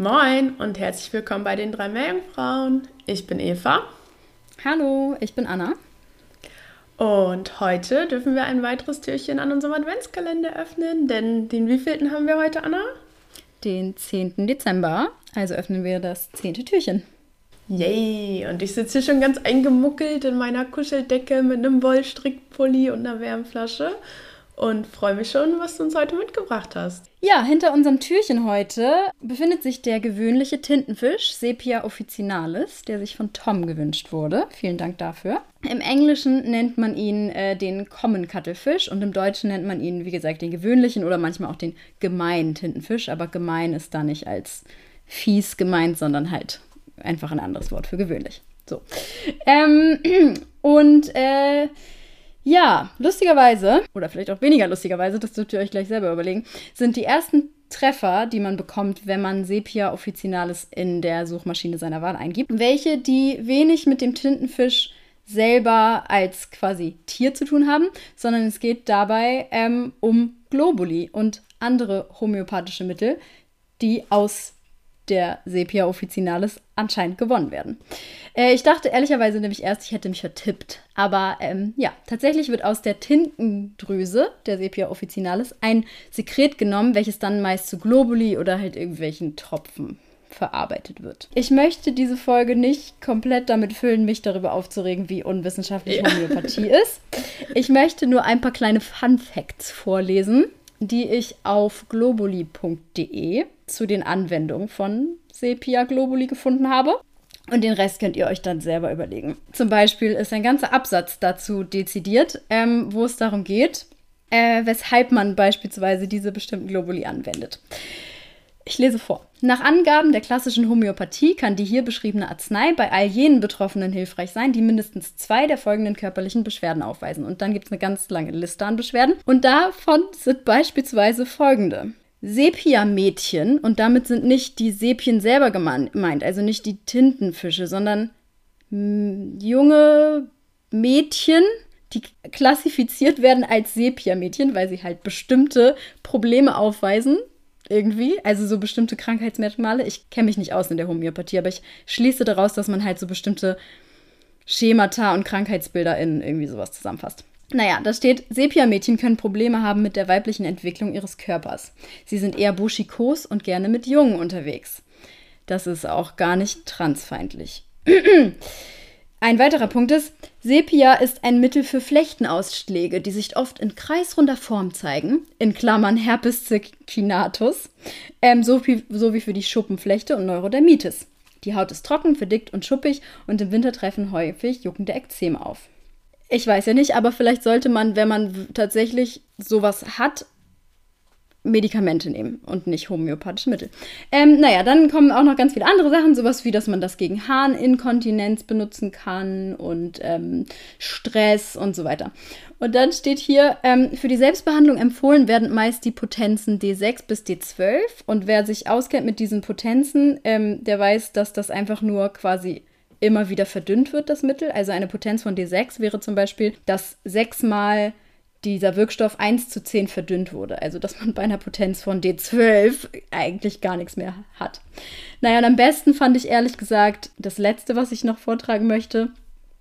Moin und herzlich willkommen bei den drei Meerjungfrauen. Ich bin Eva Hallo, ich bin Anna. und heute dürfen wir ein weiteres Türchen an unserem Adventskalender öffnen, denn den wievielten haben wir heute, Anna? Den 10. Dezember, also öffnen wir das zehnte Türchen. Yay! Und ich sitze hier schon ganz eingemuckelt in meiner Kuscheldecke mit einem Wollstrickpulli und einer Wärmflasche und freue mich schon, was du uns heute mitgebracht hast. Ja, hinter unserem Türchen heute befindet sich der gewöhnliche Tintenfisch Sepia officinalis, der sich von Tom gewünscht wurde. Vielen Dank dafür. Im Englischen nennt man ihn äh, den Common Cuttlefish und im Deutschen nennt man ihn, wie gesagt, den gewöhnlichen oder manchmal auch den gemeinen Tintenfisch. Aber gemein ist da nicht als fies gemeint, sondern halt einfach ein anderes Wort für gewöhnlich. So. Ähm, und äh, ja, lustigerweise, oder vielleicht auch weniger lustigerweise, das dürft ihr euch gleich selber überlegen, sind die ersten Treffer, die man bekommt, wenn man Sepia officinalis in der Suchmaschine seiner Wahl eingibt, welche, die wenig mit dem Tintenfisch selber als quasi Tier zu tun haben, sondern es geht dabei ähm, um Globuli und andere homöopathische Mittel, die aus der Sepia officinalis anscheinend gewonnen werden. Äh, ich dachte ehrlicherweise nämlich erst, ich hätte mich vertippt. Aber ähm, ja, tatsächlich wird aus der Tintendrüse der Sepia officinalis ein Sekret genommen, welches dann meist zu Globuli oder halt irgendwelchen Tropfen verarbeitet wird. Ich möchte diese Folge nicht komplett damit füllen, mich darüber aufzuregen, wie unwissenschaftlich Ja. Homöopathie ist. Ich möchte nur ein paar kleine Fun Facts vorlesen, die ich auf globuli.de zu den Anwendungen von Sepia Globuli gefunden habe. Und den Rest könnt ihr euch dann selber überlegen. Zum Beispiel ist ein ganzer Absatz dazu dezidiert, ähm, wo es darum geht, äh, weshalb man beispielsweise diese bestimmten Globuli anwendet. Ich lese vor. Nach Angaben der klassischen Homöopathie kann die hier beschriebene Arznei bei all jenen Betroffenen hilfreich sein, die mindestens zwei der folgenden körperlichen Beschwerden aufweisen. Und dann gibt es eine ganz lange Liste an Beschwerden. Und davon sind beispielsweise folgende. Sepia-Mädchen, und damit sind nicht die Sepien selber gemeint, also nicht die Tintenfische, sondern mh, junge Mädchen, die klassifiziert werden als Sepia-Mädchen, weil sie halt bestimmte Probleme aufweisen, irgendwie, also so bestimmte Krankheitsmerkmale. Ich kenne mich nicht aus in der Homöopathie, aber ich schließe daraus, dass man halt so bestimmte Schemata und Krankheitsbilder in irgendwie sowas zusammenfasst. Naja, da steht, Sepia-Mädchen können Probleme haben mit der weiblichen Entwicklung ihres Körpers. Sie sind eher buschikos und gerne mit Jungen unterwegs. Das ist auch gar nicht transfeindlich. Ein weiterer Punkt ist, Sepia ist ein Mittel für Flechtenausschläge, die sich oft in kreisrunder Form zeigen, in Klammern Herpes circinatus, ähm, so, wie, so wie für die Schuppenflechte und Neurodermitis. Die Haut ist trocken, verdickt und schuppig und im Winter treffen häufig juckende Ekzeme auf. Ich weiß ja nicht, aber vielleicht sollte man, wenn man tatsächlich sowas hat, Medikamente nehmen und nicht homöopathische Mittel. Ähm, naja, dann kommen auch noch ganz viele andere Sachen, sowas wie, dass man das gegen Harninkontinenz benutzen kann und ähm, Stress und so weiter. Und dann steht hier, ähm, für die Selbstbehandlung empfohlen werden meist die Potenzen D6 bis D12. Und wer sich auskennt mit diesen Potenzen, ähm, der weiß, dass das einfach nur quasi immer wieder verdünnt wird, das Mittel. Also eine Potenz von D6 wäre zum Beispiel, dass sechsmal dieser Wirkstoff 1 zu 10 verdünnt wurde. Also, dass man bei einer Potenz von D12 eigentlich gar nichts mehr hat. Naja, und am besten fand ich ehrlich gesagt das letzte, was ich noch vortragen möchte.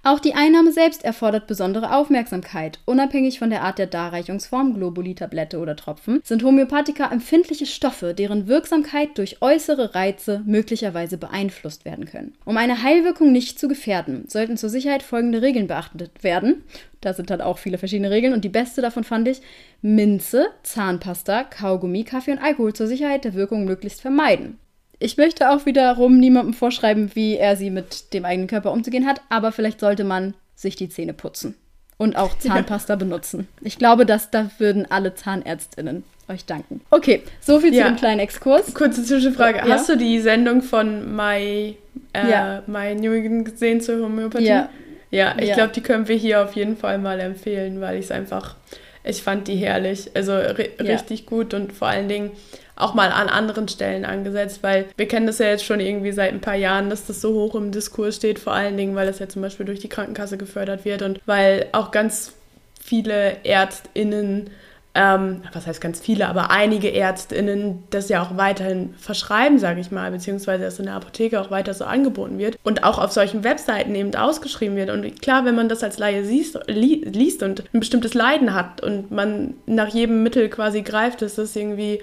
Auch die Einnahme selbst erfordert besondere Aufmerksamkeit. Unabhängig von der Art der Darreichungsform, Globuli, Tablette oder Tropfen, sind Homöopathika empfindliche Stoffe, deren Wirksamkeit durch äußere Reize möglicherweise beeinflusst werden können. Um eine Heilwirkung nicht zu gefährden, sollten zur Sicherheit folgende Regeln beachtet werden. Da sind dann auch viele verschiedene Regeln und die beste davon fand ich, Minze, Zahnpasta, Kaugummi, Kaffee und Alkohol zur Sicherheit der Wirkung möglichst vermeiden. Ich möchte auch wiederum niemandem vorschreiben, wie er sie mit dem eigenen Körper umzugehen hat, aber vielleicht sollte man sich die Zähne putzen und auch Zahnpasta ja. benutzen. Ich glaube, dass da würden alle Zahnärztinnen euch danken. Okay, so viel ja. zu dem kleinen Exkurs. Kurze Zwischenfrage. Ja. Hast du die Sendung von My, äh, ja. My New gesehen zur Homöopathie? Ja. Ja, ich glaube, die können wir hier auf jeden Fall mal empfehlen, weil ich es einfach, ich fand die herrlich. Also richtig gut und vor allen Dingen auch mal an anderen Stellen angesetzt, weil wir kennen das ja jetzt schon irgendwie seit ein paar Jahren, dass das so hoch im Diskurs steht, vor allen Dingen, weil das ja zum Beispiel durch die Krankenkasse gefördert wird und weil auch ganz viele ÄrztInnen ähm, was heißt ganz viele, aber einige ÄrztInnen das ja auch weiterhin verschreiben, sage ich mal, beziehungsweise das in der Apotheke auch weiter so angeboten wird und auch auf solchen Webseiten eben ausgeschrieben wird. Und klar, wenn man das als Laie siehst, li liest und ein bestimmtes Leiden hat und man nach jedem Mittel quasi greift, ist das irgendwie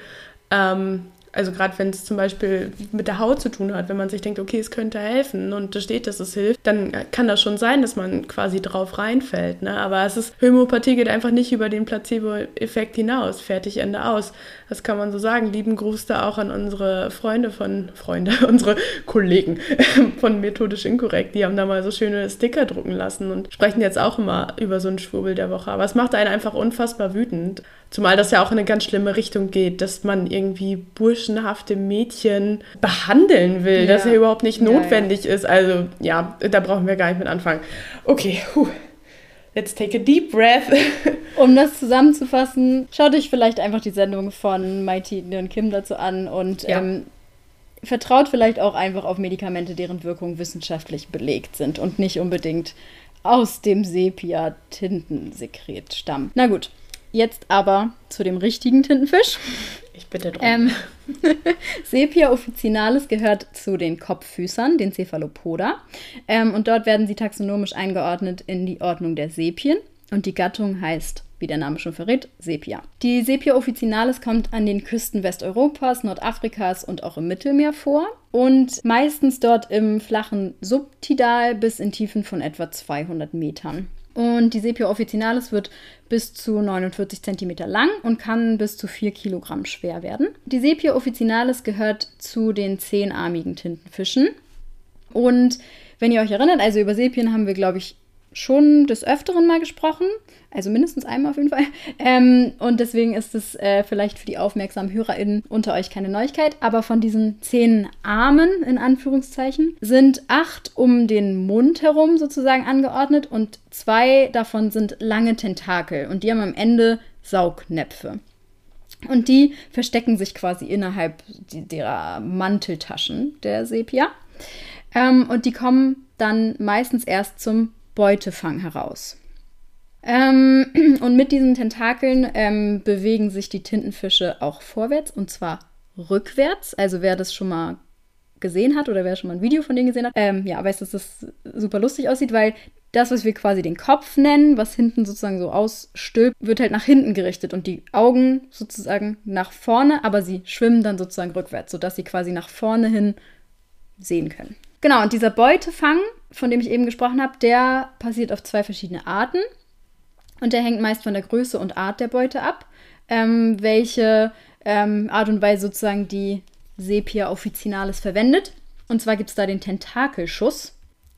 ähm, also gerade wenn es zum Beispiel mit der Haut zu tun hat, wenn man sich denkt, okay, es könnte helfen und da steht, dass es hilft, dann kann das schon sein, dass man quasi drauf reinfällt. Ne? Aber es ist, Homöopathie geht einfach nicht über den Placebo-Effekt hinaus. Fertig, Ende aus. Das kann man so sagen. Lieben Gruß da auch an unsere Freunde von, Freunde, unsere Kollegen von Methodisch Inkorrekt. Die haben da mal so schöne Sticker drucken lassen und sprechen jetzt auch immer über so einen Schwurbel der Woche. Aber es macht einen einfach unfassbar wütend. Zumal das ja auch in eine ganz schlimme Richtung geht, dass man irgendwie burschenhafte Mädchen behandeln will, ja. das ja überhaupt nicht notwendig ja, ja. ist. Also ja, da brauchen wir gar nicht mit anfangen. Okay, huh. Let's take a deep breath. um das zusammenzufassen, schaut euch vielleicht einfach die Sendung von Mighty und Kim dazu an und ähm, vertraut vielleicht auch einfach auf Medikamente, deren Wirkung wissenschaftlich belegt sind und nicht unbedingt aus dem Sepia-Tintensekret stammen. Na gut, Jetzt aber zu dem richtigen Tintenfisch. Ich bitte drum. Ähm, Sepia officinalis gehört zu den Kopffüßern, den Cephalopoda. Ähm, und dort werden sie taxonomisch eingeordnet in die Ordnung der Sepien. Und die Gattung heißt, wie der Name schon verrät, Sepia. Die Sepia officinalis kommt an den Küsten Westeuropas, Nordafrikas und auch im Mittelmeer vor. Und meistens dort im flachen Subtidal bis in Tiefen von etwa 200 Metern. Und die Sepia officinalis wird bis zu 49 cm lang und kann bis zu 4 Kilogramm schwer werden. Die Sepia officinalis gehört zu den zehnarmigen Tintenfischen. Und wenn ihr euch erinnert, also über Sepien haben wir, glaube ich, schon des Öfteren mal gesprochen. Also mindestens einmal auf jeden Fall. Ähm, und deswegen ist es äh, vielleicht für die aufmerksamen HörerInnen unter euch keine Neuigkeit. Aber von diesen zehn Armen, in Anführungszeichen, sind acht um den Mund herum sozusagen angeordnet und zwei davon sind lange Tentakel und die haben am Ende Saugnäpfe. Und die verstecken sich quasi innerhalb derer Manteltaschen der Sepia. Ähm, und die kommen dann meistens erst zum Beutefang heraus. Ähm, und mit diesen Tentakeln ähm, bewegen sich die Tintenfische auch vorwärts und zwar rückwärts. Also wer das schon mal gesehen hat oder wer schon mal ein Video von denen gesehen hat, ähm, ja, weiß, dass das super lustig aussieht, weil das, was wir quasi den Kopf nennen, was hinten sozusagen so ausstülpt, wird halt nach hinten gerichtet und die Augen sozusagen nach vorne, aber sie schwimmen dann sozusagen rückwärts, sodass sie quasi nach vorne hin sehen können. Genau, und dieser Beutefang, von dem ich eben gesprochen habe, der passiert auf zwei verschiedene Arten. Und der hängt meist von der Größe und Art der Beute ab, ähm, welche ähm, Art und Weise sozusagen die Sepia officinalis verwendet. Und zwar gibt es da den Tentakelschuss.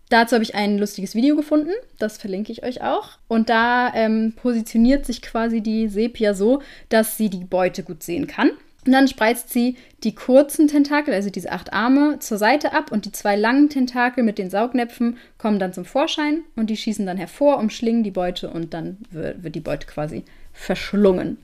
Dazu habe ich ein lustiges Video gefunden, das verlinke ich euch auch. Und da ähm, positioniert sich quasi die Sepia so, dass sie die Beute gut sehen kann. Und dann spreizt sie die kurzen Tentakel, also diese acht Arme, zur Seite ab und die zwei langen Tentakel mit den Saugnäpfen kommen dann zum Vorschein und die schießen dann hervor, umschlingen die Beute und dann wird die Beute quasi verschlungen.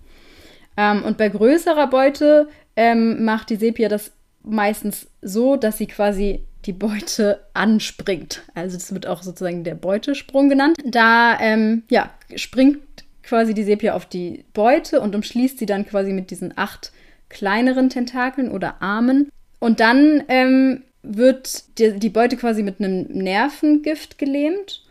Ähm, und bei größerer Beute ähm, macht die Sepia das meistens so, dass sie quasi die Beute anspringt. Also das wird auch sozusagen der Beutesprung genannt. Da ähm, ja, springt quasi die Sepia auf die Beute und umschließt sie dann quasi mit diesen acht kleineren Tentakeln oder Armen. Und dann ähm, wird die, die, Beute quasi mit einem Nervengift gelähmt.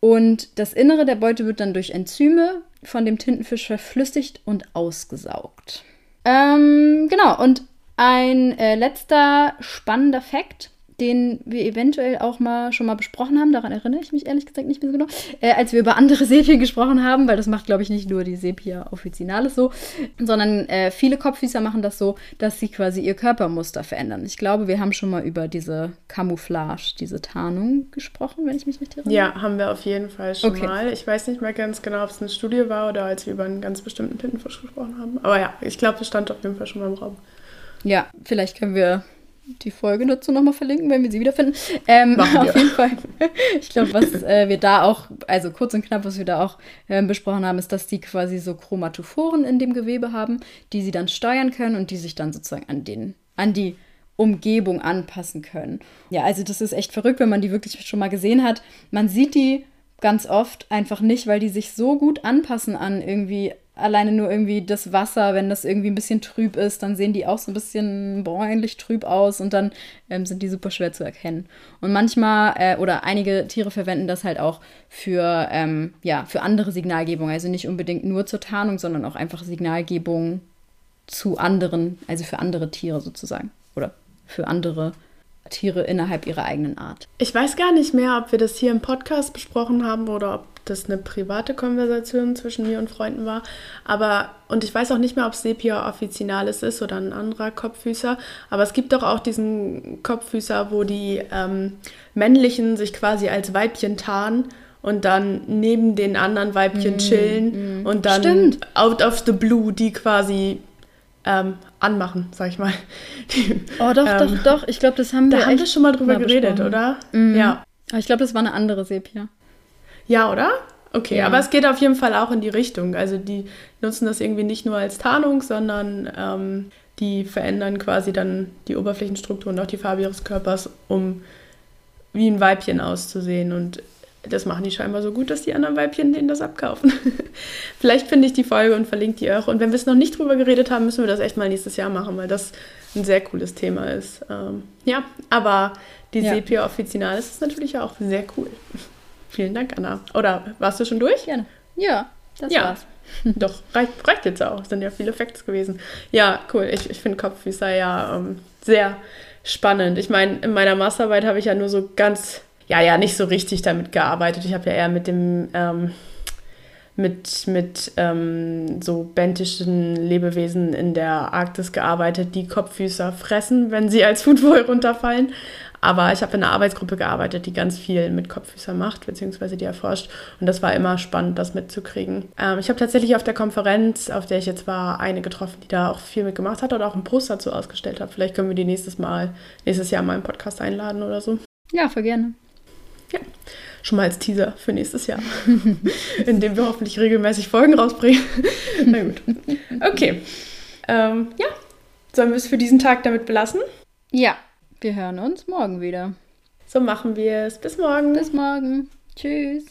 Und das Innere der Beute wird dann durch Enzyme von dem Tintenfisch verflüssigt und ausgesaugt. Ähm, genau, und ein äh, letzter spannender Fakt den wir eventuell auch mal schon mal besprochen haben. Daran erinnere ich mich ehrlich gesagt nicht mehr so genau. Äh, als wir über andere Sepien gesprochen haben, weil das macht, glaube ich, nicht nur die Sepia officinalis so, sondern äh, viele Kopffüßer machen das so, dass sie quasi ihr Körpermuster verändern. Ich glaube, wir haben schon mal über diese Camouflage, diese Tarnung gesprochen, wenn ich mich richtig erinnere. Ja, haben wir auf jeden Fall schon okay. mal. Ich weiß nicht mehr ganz genau, ob es eine Studie war oder als wir über einen ganz bestimmten Tintenfisch gesprochen haben. Aber ja, ich glaube, es stand auf jeden Fall schon mal im Raum. Ja, vielleicht können wir die Folge dazu nochmal verlinken, wenn wir sie wiederfinden. Ähm, auf jeden Fall. Ich glaube, was äh, wir da auch, also kurz und knapp, was wir da auch äh, besprochen haben, ist, dass die quasi so Chromatophoren in dem Gewebe haben, die sie dann steuern können und die sich dann sozusagen an den, an die Umgebung anpassen können. Ja, also das ist echt verrückt, wenn man die wirklich schon mal gesehen hat. Man sieht die ganz oft einfach nicht, weil die sich so gut anpassen an irgendwie alleine nur irgendwie das Wasser, wenn das irgendwie ein bisschen trüb ist, dann sehen die auch so ein bisschen bräunlich trüb aus und dann ähm, sind die super schwer zu erkennen. Und manchmal äh, oder einige Tiere verwenden das halt auch für, ähm, ja, für andere Signalgebung, also nicht unbedingt nur zur Tarnung, sondern auch einfach Signalgebung zu anderen, also für andere Tiere sozusagen oder für andere Tiere innerhalb ihrer eigenen Art. Ich weiß gar nicht mehr, ob wir das hier im Podcast besprochen haben oder ob das eine private Konversation zwischen mir und Freunden war. Aber, und ich weiß auch nicht mehr, ob Sepia officinalis ist oder ein anderer Kopffüßer. Aber es gibt doch auch diesen Kopffüßer, wo die ähm, männlichen sich quasi als Weibchen tarnen und dann neben den anderen Weibchen mm, chillen mm. und dann Stimmt. out of the blue die quasi ähm, anmachen, sag ich mal. Die, oh, doch, ähm, doch, doch. Ich glaube, das haben wir. Da haben wir schon mal drüber geredet, oder? Mm. Ja. Aber ich glaube, das war eine andere Sepia. Ja, oder? Okay, ja. aber es geht auf jeden Fall auch in die Richtung. Also die nutzen das irgendwie nicht nur als Tarnung, sondern ähm, die verändern quasi dann die Oberflächenstruktur und auch die Farbe ihres Körpers, um wie ein Weibchen auszusehen. Und das machen die scheinbar so gut, dass die anderen Weibchen denen das abkaufen. Vielleicht finde ich die Folge und verlinke die auch. Und wenn wir es noch nicht drüber geredet haben, müssen wir das echt mal nächstes Jahr machen, weil das ein sehr cooles Thema ist. Ähm, ja, aber die ja. Sepia officinalis ist natürlich auch sehr cool. Vielen Dank, Anna. Oder warst du schon durch? Gerne. Ja, das ja. war's. Doch, reicht, reicht jetzt auch. Es sind ja viele Facts gewesen. Ja, cool. Ich, ich finde Kopffüßer ja ähm, sehr spannend. Ich meine, in meiner Masterarbeit habe ich ja nur so ganz, ja, ja, nicht so richtig damit gearbeitet. Ich habe ja eher mit dem, ähm, mit, mit ähm, so bentischen Lebewesen in der Arktis gearbeitet, die Kopffüßer fressen, wenn sie als Foodboy runterfallen. Aber ich habe in einer Arbeitsgruppe gearbeitet, die ganz viel mit Kopffüßern macht, beziehungsweise die erforscht. Und das war immer spannend, das mitzukriegen. Ähm, ich habe tatsächlich auf der Konferenz, auf der ich jetzt war, eine getroffen, die da auch viel mitgemacht hat oder auch einen Post dazu ausgestellt hat. Vielleicht können wir die nächstes Mal, nächstes Jahr mal im Podcast einladen oder so. Ja, voll gerne. Ja, schon mal als Teaser für nächstes Jahr, in dem wir hoffentlich regelmäßig Folgen rausbringen. Na gut. Okay. Ähm, ja, sollen wir es für diesen Tag damit belassen? Ja, wir hören uns morgen wieder. So machen wir es. Bis morgen. Bis morgen. Tschüss.